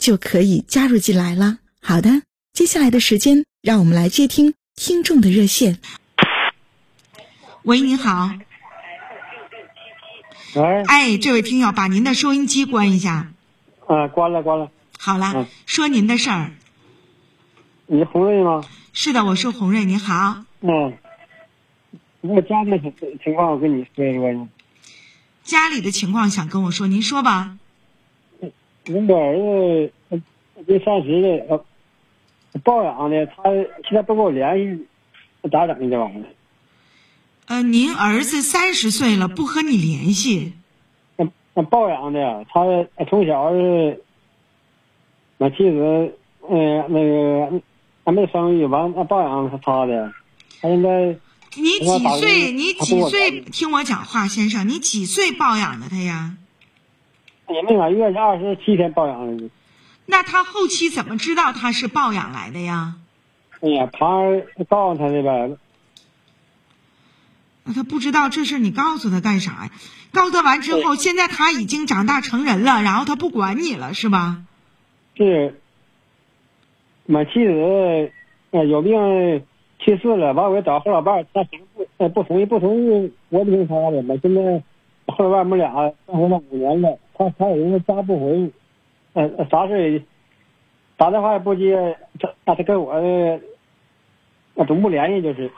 就可以加入进来了。好的，接下来的时间，让我们来接听听众的热线。喂，您好。喂。哎，这位听友，把您的收音机关一下。啊，关了，关了。好了，说您的事儿。你洪瑞吗？是的，我是洪瑞。您好。嗯。我家里情情况，我跟你说一说。家里的情况想跟我说，您说吧。我儿子没三十的，呃，抱养的，他现在不跟我联系，咋整的这玩意儿？呃，您儿子三十岁了，不和你联系？那那抱养的，他从小是，那妻子，嗯，那个还没生育完，那抱养是他的，他现在。你几岁？你几岁？听我讲话，先生，你几岁抱养的他呀？也没满月，是二十七天抱养的。那他后期怎么知道他是抱养来的呀？哎呀，旁人告诉他的呗。那他不知道这事你告诉他干啥呀？告诉他完之后，现在他已经长大成人了，然后他不管你了，是吧？是。我妻子有病。去世了，完我找后老伴儿，他不呃不同意，不同意，我不听他的。我现在后老伴儿我们俩生活了五年了，他他有人家不回，呃啥事也打电话也不接，他他跟我呃总不联系就是。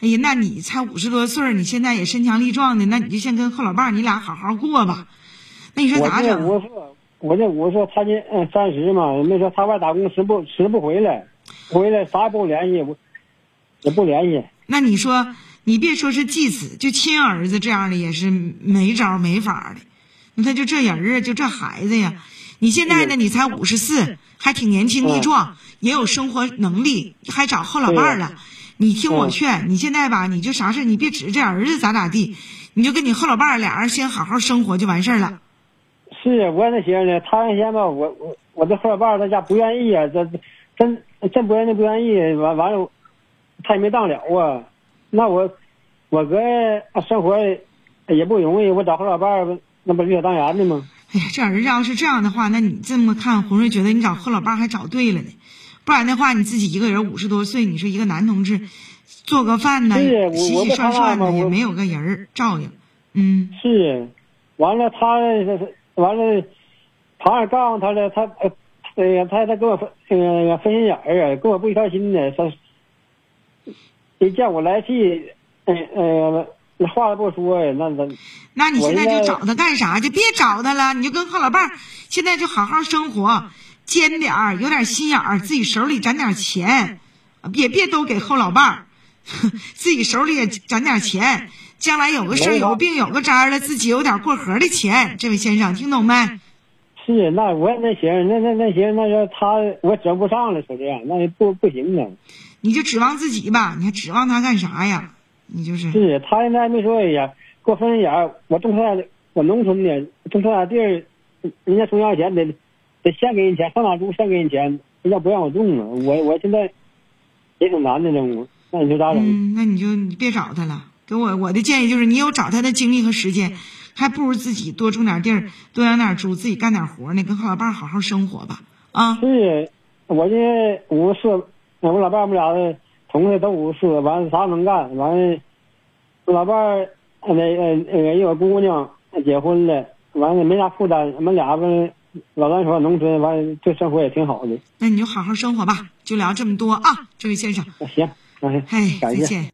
哎呀，那你才五十多岁你现在也身强力壮的，那你就先跟后老伴儿你俩好好过吧。那你说咋整？我这五十，我这五十，他这嗯三十嘛，没说他外打工，时不时不回来，回来啥也不联系我。也不联系。那你说，你别说是继子，就亲儿子这样的也是没招没法的。那他就这人儿啊，就这孩子呀。你现在呢，你才五十四，还挺年轻力壮，也有生活能力，还找后老伴儿了。你听我劝，你现在吧，你就啥事你别指着这儿子咋咋地，你就跟你后老伴儿俩人先好好生活就完事儿了。是我那寻思呢，他原先吧，我我我这后老伴儿他家不愿意啊，这真真不愿意不愿意，完完了。他也没当了啊，那我我哥生活也不容易，我找后老伴儿，那不理所当然的吗？哎呀，这儿子要是这样的话，那你这么看，红瑞觉得你找后老伴还找对了呢。不然的话，你自己一个人五十多岁，你说一个男同志做个饭呢，洗洗涮涮的，也没有个人照应。嗯，是，完了他完了，他也告诉他了，他哎呀，他他跟我分那个分心眼儿啊，跟我不一条心的，他。一见我来气，嗯呃，那话都不说呀，那那，那你现在就找他干啥？就别找他了，你就跟后老伴儿，现在就好好生活，尖点儿，有点心眼儿，自己手里攒点钱，别别都给后老伴儿，自己手里也攒点钱，将来有个事儿、有病、有个灾了，自己有点过河的钱。这位先生，听懂没？是，那我也那行，那那那行，那要他我整不上了，说这样，那不不行啊。你就指望自己吧，你还指望他干啥呀？你就是是他现在没说呀，给我分眼我种菜，我农村的种菜地儿，人家中央钱得得先给人钱，上哪住先给人钱，人家不让我种啊。我我现在也挺难的呢，我那你说咋整？嗯，那你就你别找他了。给我我的建议就是，你有找他的精力和时间，还不如自己多种点地儿，多养点猪，自己干点活呢，跟后老伴好好生活吧。啊，是，我这五十四。我老伴，我们俩的同事都五十，完了啥能干，完了老伴儿那呃那个一个姑娘结婚了，完了没啥负担，我们俩不老咱说农村完这生活也挺好的。那你就好好生活吧。就聊这么多啊，这位先生。行，哎，哎，感谢。再见。